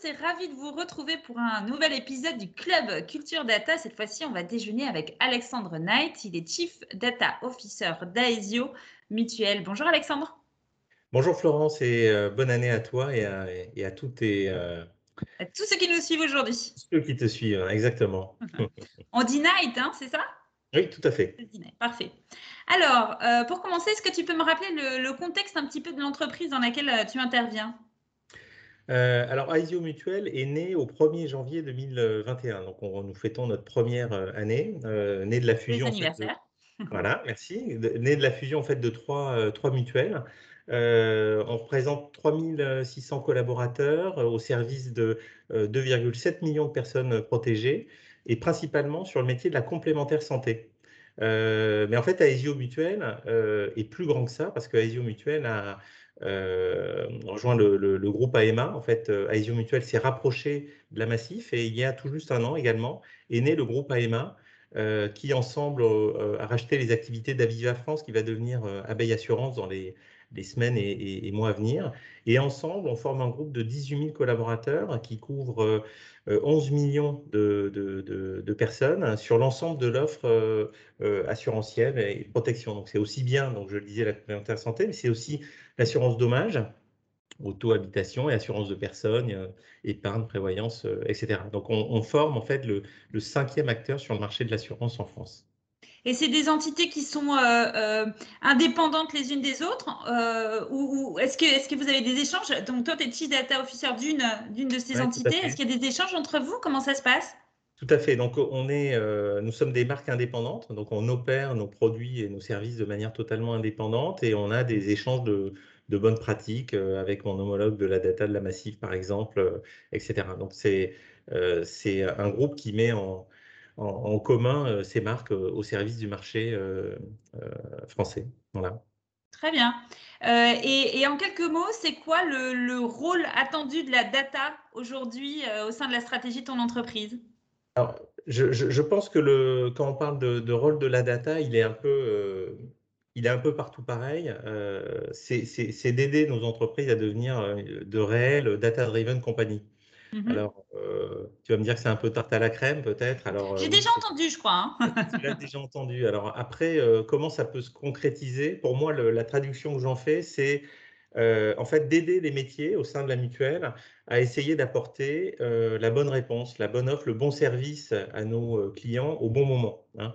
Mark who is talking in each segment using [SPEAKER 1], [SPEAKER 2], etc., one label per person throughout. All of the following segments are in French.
[SPEAKER 1] tous et ravi de vous retrouver pour un nouvel épisode du Club Culture Data. Cette fois-ci, on va déjeuner avec Alexandre Knight. Il est Chief Data Officer d'Aesio Mutuel. Bonjour Alexandre.
[SPEAKER 2] Bonjour Florence et euh, bonne année à toi et à, et à tous tes...
[SPEAKER 1] Euh, à tous ceux qui nous suivent aujourd'hui.
[SPEAKER 2] Ceux qui te suivent, exactement.
[SPEAKER 1] on dit Night, hein, c'est ça?
[SPEAKER 2] Oui, tout à fait.
[SPEAKER 1] Parfait. Alors, euh, pour commencer, est-ce que tu peux me rappeler le, contexte un petit peu de l'entreprise dans laquelle tu interviens?
[SPEAKER 2] Euh, alors, Aesio Mutuel est né au 1er janvier 2021. Donc, on, nous fêtons notre première euh, année, euh, né de la fusion.
[SPEAKER 1] anniversaire.
[SPEAKER 2] voilà, merci. né de la fusion en fait de trois, trois mutuelles. on représente 3600 collaborateurs au service de 2,7 millions de personnes protégées et principalement sur le métier de la complémentaire santé. mais en fait, Aesio Mutuel est plus grand que ça parce que Aesio Mutuel a euh, rejoint le, groupe AMA. En fait, euh, Aesio Mutuel s'est rapproché de la Massif et il y a tout juste un an également est né le groupe AMA euh, qui ensemble a racheté les activités d'Aviva France qui va devenir Abeille Assurance dans les, semaines et, mois à venir. Et ensemble, on forme un groupe de 18 000 collaborateurs qui couvre 11 millions de, personnes sur l'ensemble de l'offre assurantielle et protection. Donc c'est aussi bien, donc je le disais, la complémentaire santé, mais c'est aussi l'assurance dommage, auto-habitation et assurance de personnes, euh, épargne, prévoyance, euh, etc. Donc on, forme en fait le, cinquième acteur sur le marché de l'assurance en France.
[SPEAKER 1] Et c'est des entités qui sont euh, indépendantes les unes des autres ou, est-ce que, est que vous avez des échanges? Donc toi, tu es Chief Data Officer d'une, de ces entités. Est-ce qu'il y a des échanges entre vous? Comment ça se passe?
[SPEAKER 2] Tout à fait. Donc, on est, nous sommes des marques indépendantes. Donc, on opère nos produits et nos services de manière totalement indépendante et on a des échanges de, de bonnes pratiques euh, avec mon homologue de la data de la Massif, par exemple, euh, etc. Donc, c'est euh, c'est un groupe qui met en, en, commun ces marques au service du marché français. Voilà.
[SPEAKER 1] Très bien. et, en quelques mots, c'est quoi le, rôle attendu de la data aujourd'hui au sein de la stratégie de ton entreprise?
[SPEAKER 2] Alors, je, je, pense que le, quand on parle de, de, rôle de la data, il est un peu il est un peu partout pareil. Euh, c'est d'aider nos entreprises à devenir euh, de réelles data-driven compagnies. Mmh alors, euh, tu vas me dire que c'est un peu tarte à la crème, peut-être. Alors,
[SPEAKER 1] j'ai déjà entendu, je crois.
[SPEAKER 2] Hein. tu l'as déjà entendu. Alors après, comment ça peut se concrétiser? Pour moi, la traduction que j'en fais, c'est en fait d'aider les métiers au sein de la mutuelle à essayer d'apporter la bonne réponse, la bonne offre, le bon service à nos clients au bon moment. Hein.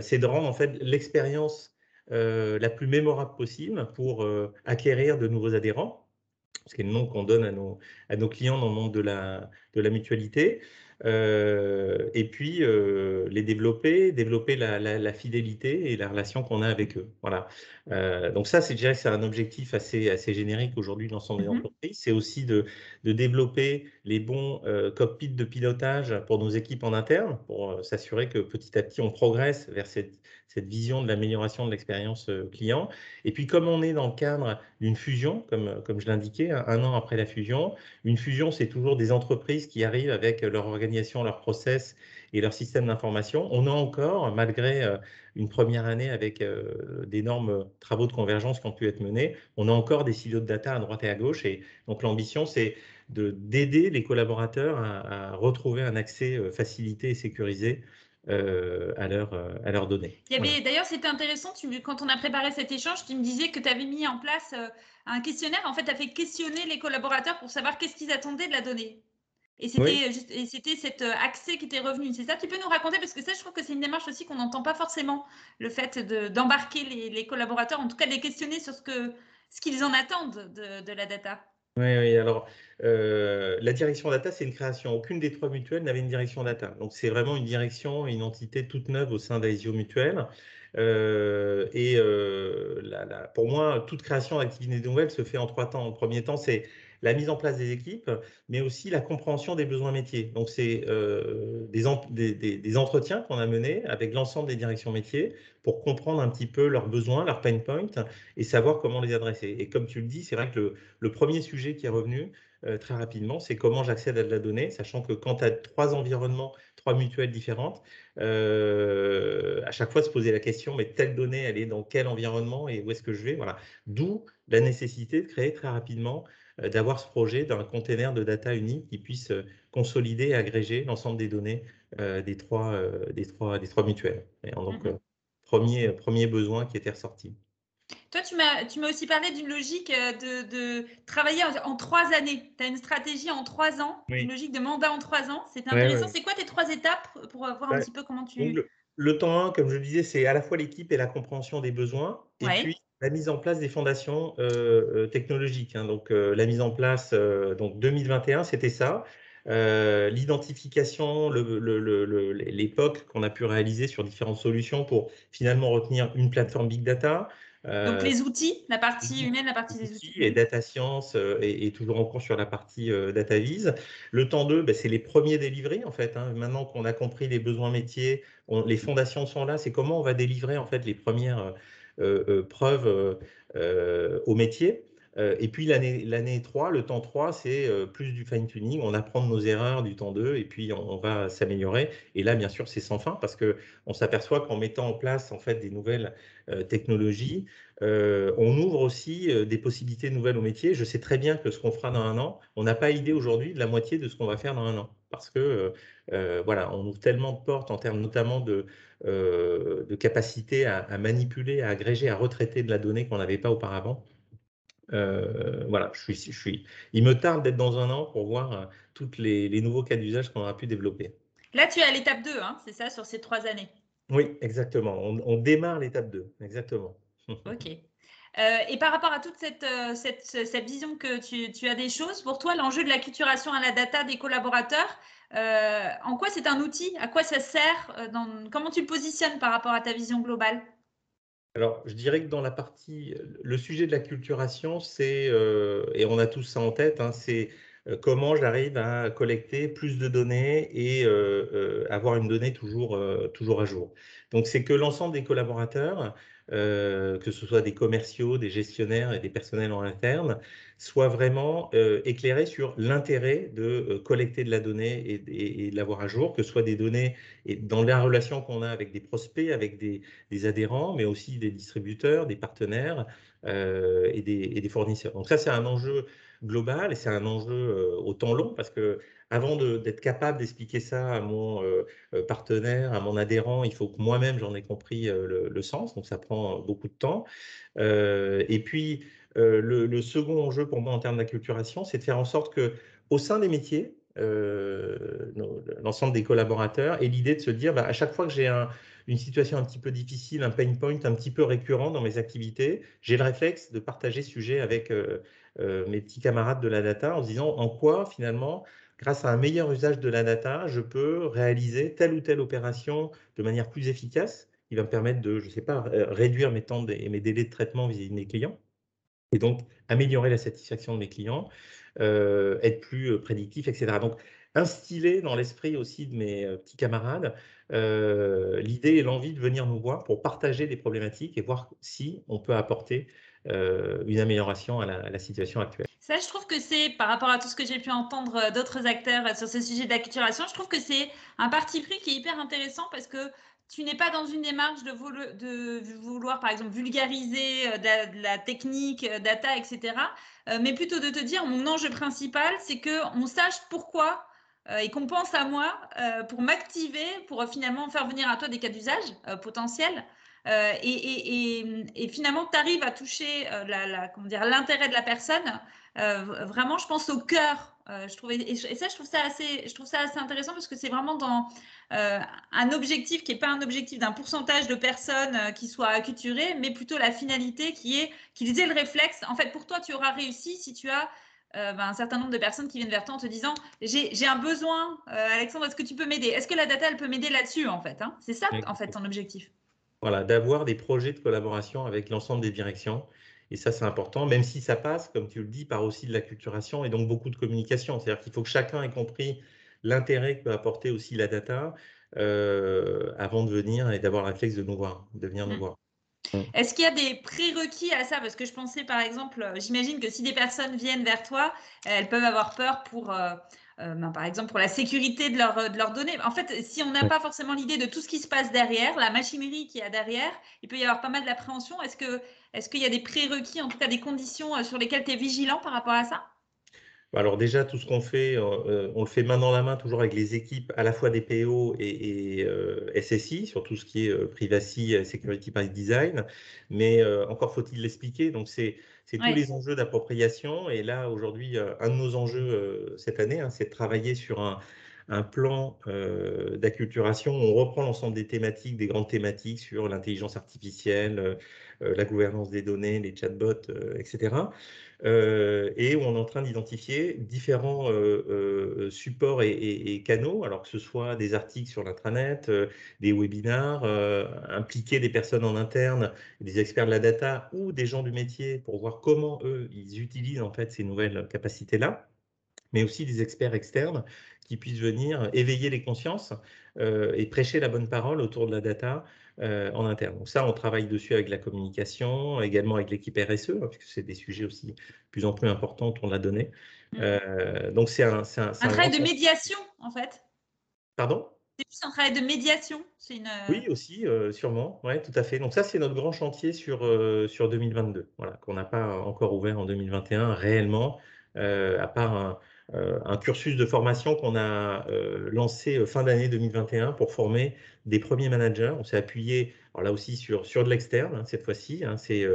[SPEAKER 2] c'est de rendre en fait l'expérience euh, la plus mémorable possible pour euh, acquérir de nouveaux adhérents, ce est le nom qu'on donne à nos, à nos clients dans le monde de la, de la mutualité. Euh, et puis les développer, développer la, fidélité et la relation qu'on a avec eux. Voilà. donc ça, c'est déjà c'est un objectif assez, assez générique aujourd'hui dans l'ensemble des mmh entreprises. C'est aussi de, de, développer les bons cockpits de pilotage pour nos équipes en interne, pour s'assurer que petit à petit on progresse vers cette, cette vision de l'amélioration de l'expérience euh, client. Et puis, comme on est dans le cadre d'une fusion, comme, comme je l'indiquais, un, an après la fusion, une fusion, c'est toujours des entreprises qui arrivent avec leur organisation, leur process et leur système d'information. On a encore, malgré euh, une première année avec euh, d'énormes travaux de convergence qui ont pu être menés, on a encore des silos de data à droite et à gauche. Et donc, l'ambition, c'est d'aider les collaborateurs à, retrouver un accès facilité et sécurisé euh, à, leur, euh, à.
[SPEAKER 1] D'ailleurs, c'était intéressant, tu, quand on a préparé cet échange, tu me disais que tu avais mis en place euh, un questionnaire. En fait, tu as fait questionner les collaborateurs pour savoir qu'est-ce qu'ils attendaient de la donnée. Et c'était cet accès qui était revenu. C'est ça Tu peux nous raconter? Parce que ça, je trouve que c'est une démarche aussi qu'on n'entend pas forcément, le fait d'embarquer les, les, collaborateurs, en tout cas de les questionner sur ce qu'ils ce qu'ils en attendent de, de la data.
[SPEAKER 2] Oui, alors euh, la direction data, c'est une création. Aucune des trois mutuelles n'avait une direction data. Donc c'est vraiment une direction, une entité toute neuve au sein d'Aesio Mutuel. Euh, et euh, pour moi, toute création d'activité nouvelle se fait en trois temps. Le premier temps, c'est la mise en place des équipes, mais aussi la compréhension des besoins métiers. Donc, c'est euh, des, entretiens qu'on a menés avec l'ensemble des directions métiers pour comprendre un petit peu leurs besoins, leurs pain points et savoir comment les adresser. Et comme tu le dis, c'est vrai que le, premier sujet qui est revenu, très rapidement, c'est comment j'accède à de la donnée, sachant que quand tu as trois environnements, trois mutuelles différentes, à chaque fois se poser la question, mais telle donnée, elle est dans quel environnement et où est-ce que je vais Voilà. D'où la nécessité de créer très rapidement, d'avoir ce projet d'un container de data unique qui puisse consolider et agréger l'ensemble des données des, trois, des, trois, des trois mutuelles. Et donc, mmh premier, premier besoin qui était ressorti.
[SPEAKER 1] Toi, tu m'as aussi parlé d'une logique euh, de, travailler en, trois années. Tu as une stratégie en trois ans, une logique de mandat en trois ans. C'est intéressant. C'est quoi tes trois étapes pour voir un petit peu comment tu.
[SPEAKER 2] le, temps 1, comme je le disais, c'est à la fois l'équipe et la compréhension des besoins. Et puis, la mise en place des fondations euh, euh, technologiques. Hein. donc, la mise en place, donc 2021, c'était ça. l'identification, l'époque qu'on a pu réaliser sur différentes solutions pour finalement retenir une plateforme Big Data,
[SPEAKER 1] donc euh, les outils, la partie humaine, la partie des outils.
[SPEAKER 2] Et data science euh, est, toujours en cours sur la partie euh, data vise. Le temps 2, ben, c'est les premiers délivrés en fait. Hein. Maintenant qu'on a compris les besoins métiers, les fondations sont là. C'est comment on va délivrer en fait les premières preuves au métier. Euh, et puis l'année 3, le temps 3, c'est euh, plus du fine-tuning. On apprend de nos erreurs du temps 2 et puis on, va s'améliorer. Et là, bien sûr, c'est sans fin parce qu'on s'aperçoit qu'en mettant en place en fait, des nouvelles euh, technologies, on ouvre aussi des possibilités nouvelles au métier. Je sais très bien que ce qu'on fera dans un an, on n'a pas idée aujourd'hui de la moitié de ce qu'on va faire dans un an. Parce que voilà, on ouvre tellement de portes en termes notamment de, de capacité à, à manipuler, à agréger, à retraiter de la donnée qu'on n'avait pas auparavant. Euh, voilà, je suis, je suis, il me tarde d'être dans un an pour voir euh, tous les, nouveaux cas d'usage qu'on aura pu développer.
[SPEAKER 1] Là, tu es à l'étape 2, hein, c'est ça, sur ces trois années?
[SPEAKER 2] Oui, exactement. On, démarre l'étape 2, exactement.
[SPEAKER 1] Ok. Euh, et par rapport à toute cette, cette, cette vision que tu, tu, as des choses, pour toi, l'enjeu de l'acculturation à la data des collaborateurs, en quoi c'est un outil? À quoi ça sert dans, Comment tu le positionnes par rapport à ta vision globale?
[SPEAKER 2] Alors, je dirais que dans la partie, le sujet de la culturation, c'est, euh, et on a tous ça en tête, hein, c'est euh, comment j'arrive à collecter plus de données et euh, avoir une donnée toujours, toujours à jour. Donc, c'est que l'ensemble des collaborateurs, que ce soit des commerciaux, des gestionnaires et des personnels en interne, soient vraiment éclairés sur l'intérêt de collecter de la donnée et, de l'avoir à jour, que ce soit des données et dans la relation qu'on a avec des prospects, avec des, adhérents, mais aussi des distributeurs, des partenaires et des, fournisseurs. Donc ça, c'est un enjeu global et c'est un enjeu au temps long parce que avant d'être capable d'expliquer ça à mon partenaire, à mon adhérent, il faut que moi-même j'en ai compris le, sens, donc ça prend beaucoup de temps. et puis, euh, le, second enjeu pour moi en termes d'acculturation, c'est de faire en sorte que au sein des métiers, euh, l'ensemble des collaborateurs et l'idée de se dire bah, à chaque fois que j'ai une situation un petit peu difficile, un pain point un petit peu récurrent dans mes activités, j'ai le réflexe de partager ce sujet avec euh, mes petits camarades de la data en se disant en quoi finalement grâce à un meilleur usage de la data, je peux réaliser telle ou telle opération de manière plus efficace, qui va me permettre de, je ne sais pas, réduire mes temps et mes délais de traitement vis-à-vis de mes clients et donc améliorer la satisfaction de mes clients, euh, être plus euh, prédictif, etc. Donc, instiller dans l'esprit aussi de mes euh, petits camarades l'idée et l'envie de venir nous voir pour partager des problématiques et voir si on peut apporter une amélioration à la, situation actuelle.
[SPEAKER 1] Ça, je trouve que c'est, par rapport à tout ce que j'ai pu entendre d'autres acteurs sur ce sujet d'acculturation, je trouve que c'est un parti pris qui est hyper intéressant parce que tu n'es pas dans une démarche de, vouloir, par exemple, vulgariser euh, de la, technique, euh, data, etc., euh, mais plutôt de te dire, mon enjeu principal, c'est qu'on sache pourquoi et qu'on pense à moi pour m'activer, pour finalement faire venir à toi des cas d'usage potentiels. Et, finalement, tu arrives à toucher l'intérêt de la personne. vraiment, je pense au cœur je trouvais, et, ça, je trouve ça assez, je trouve ça assez intéressant parce que c'est vraiment dans euh, un objectif qui n'est pas un objectif d'un pourcentage de personnes euh, qui soient acculturées, mais plutôt la finalité qui est qu'ils aient le réflexe. En fait, pour toi, tu auras réussi si tu as euh, ben, un certain nombre de personnes qui viennent vers toi en te disant j'ai un besoin, Alexandre, est-ce que tu peux m'aider? Est-ce que la data, elle peut m'aider là-dessus, en fait hein? C'est ça, en fait, ton objectif.
[SPEAKER 2] Voilà, d'avoir des projets de collaboration avec l'ensemble des directions. Et ça, c'est important, même si ça passe, comme tu le dis, par aussi de l'acculturation et donc beaucoup de communication. C'est-à-dire qu'il faut que chacun ait compris l'intérêt que peut apporter aussi la data euh, avant de venir et d'avoir le réflexe de nous voir, de venir nous mmh. voir.
[SPEAKER 1] Est-ce qu'il y a des prérequis à ça? Parce que je pensais par exemple, j'imagine que si des personnes viennent vers toi, elles peuvent avoir peur pour, euh, ben, par exemple pour la sécurité de, leur, de leurs données. En fait, si on n'a pas forcément l'idée de tout ce qui se passe derrière, la machinerie qu'il y a derrière, il peut y avoir pas mal d'appréhension. Est-ce qu'il y a des prérequis, en tout cas des conditions euh, sur lesquelles tu es vigilant par rapport à ça?
[SPEAKER 2] Alors déjà, tout ce qu'on fait, euh, on le fait main dans la main, toujours avec les équipes à la fois des PO et, SSI, sur tout ce qui est privacy, security by design. Mais encore faut-il l'expliquer. Donc c'est tous les enjeux d'appropriation. Et là, aujourd'hui, euh, un de nos enjeux euh, cette année, hein, c'est de travailler sur un, plan euh, d'acculturation. On reprend l'ensemble des thématiques, des grandes thématiques sur l'intelligence artificielle, la gouvernance des données, les chatbots, etc. Euh, et on est en train d'identifier différents euh, euh, supports et, canaux, alors que ce soit des articles sur l'intranet, des webinars, impliquer des personnes en interne, des experts de la data ou des gens du métier pour voir comment eux, ils utilisent en fait ces nouvelles capacités-là. Mais aussi des experts externes qui puissent venir éveiller les consciences et prêcher la bonne parole autour de la data euh, en interne. Donc ça, on travaille dessus avec la communication, également avec l'équipe RSE, hein, puisque c'est des sujets aussi plus en plus importants on l'a donné. Mmh. Euh, donc c'est un,
[SPEAKER 1] un, un, travail de médiation, en fait?
[SPEAKER 2] Pardon?
[SPEAKER 1] C'est plus un travail de médiation une... Euh,
[SPEAKER 2] oui, aussi, sûrement. Oui, tout à fait. Donc ça, c'est notre grand chantier sur, sur 2022, voilà, qu'on n'a pas encore ouvert en 2021 réellement, à part un, un cursus de formation qu'on a euh, lancé euh, fin d'année 2021 pour former des premiers managers. On s'est appuyé, alors là aussi, sur, sur de l'externe, hein, cette fois-ci. Hein, c'est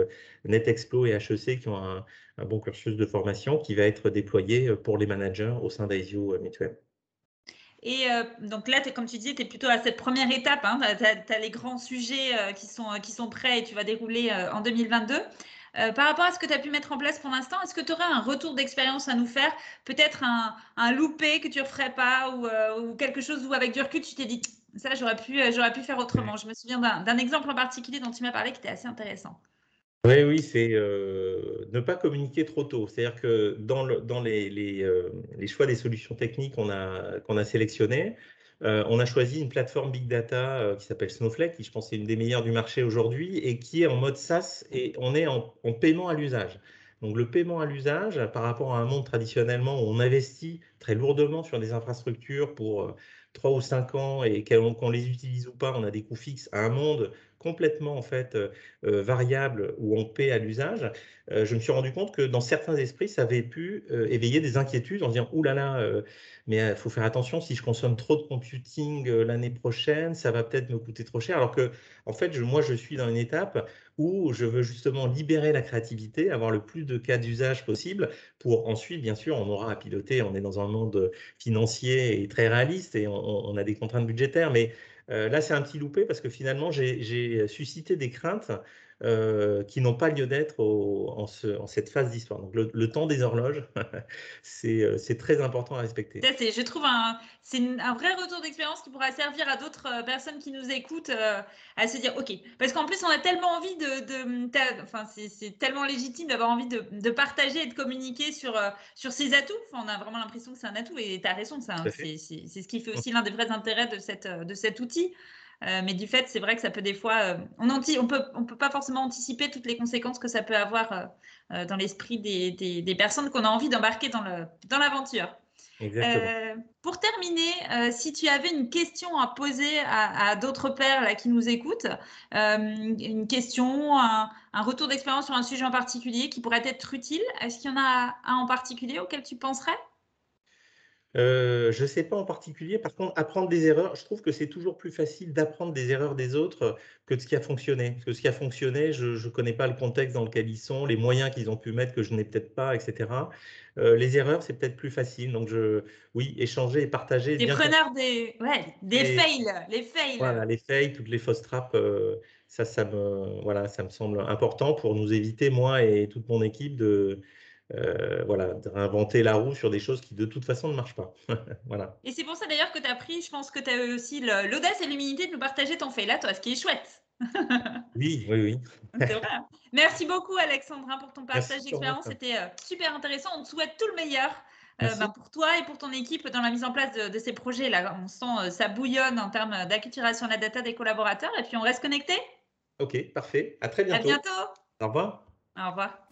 [SPEAKER 2] NetExplo et HEC qui ont un, bon cursus de formation qui va être déployé pour les managers au sein d'Aisio Mutuel.
[SPEAKER 1] Et donc là, comme tu disais, tu es plutôt à cette première étape. Hein, tu as, les grands sujets qui, sont, qui sont prêts et tu vas dérouler en 2022. Euh, par rapport à ce que tu as pu mettre en place pour l'instant, est-ce que tu aurais un retour d'expérience à nous faire? Peut-être un, loupé que tu ne referais pas euh, ou, quelque chose où avec du recul, tu t'es dit, ça, j'aurais pu, euh, pu faire autrement. Je me souviens d'un exemple en particulier dont tu m'as parlé qui était assez intéressant.
[SPEAKER 2] Oui, oui, c'est ne pas communiquer trop tôt. C'est-à-dire que dans, dans les, les, choix des solutions techniques qu'on a, qu'on a sélectionnées, euh, on a choisi une plateforme Big Data euh, qui s'appelle Snowflake, qui je pense est une des meilleures du marché aujourd'hui et qui est en mode SaaS et on est en, paiement à l'usage. Donc le paiement à l'usage, par rapport à un monde traditionnellement où on investit très lourdement sur des infrastructures pour 3 euh, ou 5 ans et qu'on les utilise ou pas, on a des coûts fixes à un monde complètement en fait variable où on paie à l'usage. je me suis rendu compte que dans certains esprits, ça avait pu éveiller des inquiétudes en disant « Ouh là là, mais il faut faire attention, si je consomme trop de computing l'année prochaine, ça va peut-être me coûter trop cher. Alors que, en fait, moi, je suis dans une étape où je veux justement libérer la créativité, avoir le plus de cas d'usage possible pour ensuite, bien sûr, on aura à piloter, on est dans un monde financier et très réaliste et on, a des contraintes budgétaires, mais là, c'est un petit loupé parce que finalement, j'ai suscité des craintes euh, qui n'ont pas lieu d'être en, cette phase d'histoire. Donc le, temps des horloges, euh, c'est très important à respecter.
[SPEAKER 1] je trouve un, c'est un vrai retour d'expérience qui pourra servir à d'autres euh, personnes qui nous écoutent à se dire ok, parce qu'en plus on a tellement envie de, enfin c'est tellement légitime d'avoir envie de, partager et de communiquer sur sur ses atouts. on a vraiment l'impression que c'est un atout et tu as raison, c'est ce qui fait aussi l'un des vrais intérêts de cette de cet outil. Euh, mais du fait, c'est vrai que ça peut des fois, euh, on ne on peut, on peut pas forcément anticiper toutes les conséquences que ça peut avoir euh, dans l'esprit des, des, personnes qu'on a envie d'embarquer dans l'aventure. Dans pour terminer, si tu avais une question à poser à, d'autres pères là, qui nous écoutent, une question, un, un retour d'expérience sur un sujet en particulier qui pourrait être utile, est-ce qu'il y en a un en particulier auquel tu penserais?
[SPEAKER 2] Euh, je ne sais pas en particulier. Par contre, apprendre des erreurs, je trouve que c'est toujours plus facile d'apprendre des erreurs des autres que de ce qui a fonctionné. Parce que ce qui a fonctionné, je ne connais pas le contexte dans lequel ils sont, les moyens qu'ils ont pu mettre que je n'ai peut-être pas, etc. Euh, les erreurs, c'est peut-être plus facile. Donc, je, oui, échanger et partager.
[SPEAKER 1] Des preneurs des, ouais, des fails, les fails.
[SPEAKER 2] Voilà, les fails, toutes les fausses trappes. Euh, ça, ça me, voilà, ça me semble important pour nous éviter, moi et toute mon équipe, de euh, voilà, réinventer la roue sur des choses qui de toute façon ne marchent pas. voilà.
[SPEAKER 1] Et c'est pour ça d'ailleurs que tu as pris, je pense que tu as eu aussi l'audace et l'humilité de nous partager ton fait là, toi, ce qui est chouette.
[SPEAKER 2] oui, oui, oui.
[SPEAKER 1] Vrai. Merci beaucoup Alexandrin pour ton partage d'expérience, c'était euh, super intéressant. On te souhaite tout le meilleur. Euh, bah, pour toi et pour ton équipe dans la mise en place de, ces projets. Là, on sent ça bouillonne en termes d'acculturation de la data des collaborateurs. Et puis, on reste connecté
[SPEAKER 2] Ok, parfait. À très bientôt.
[SPEAKER 1] À bientôt.
[SPEAKER 2] Au revoir.
[SPEAKER 1] Au revoir.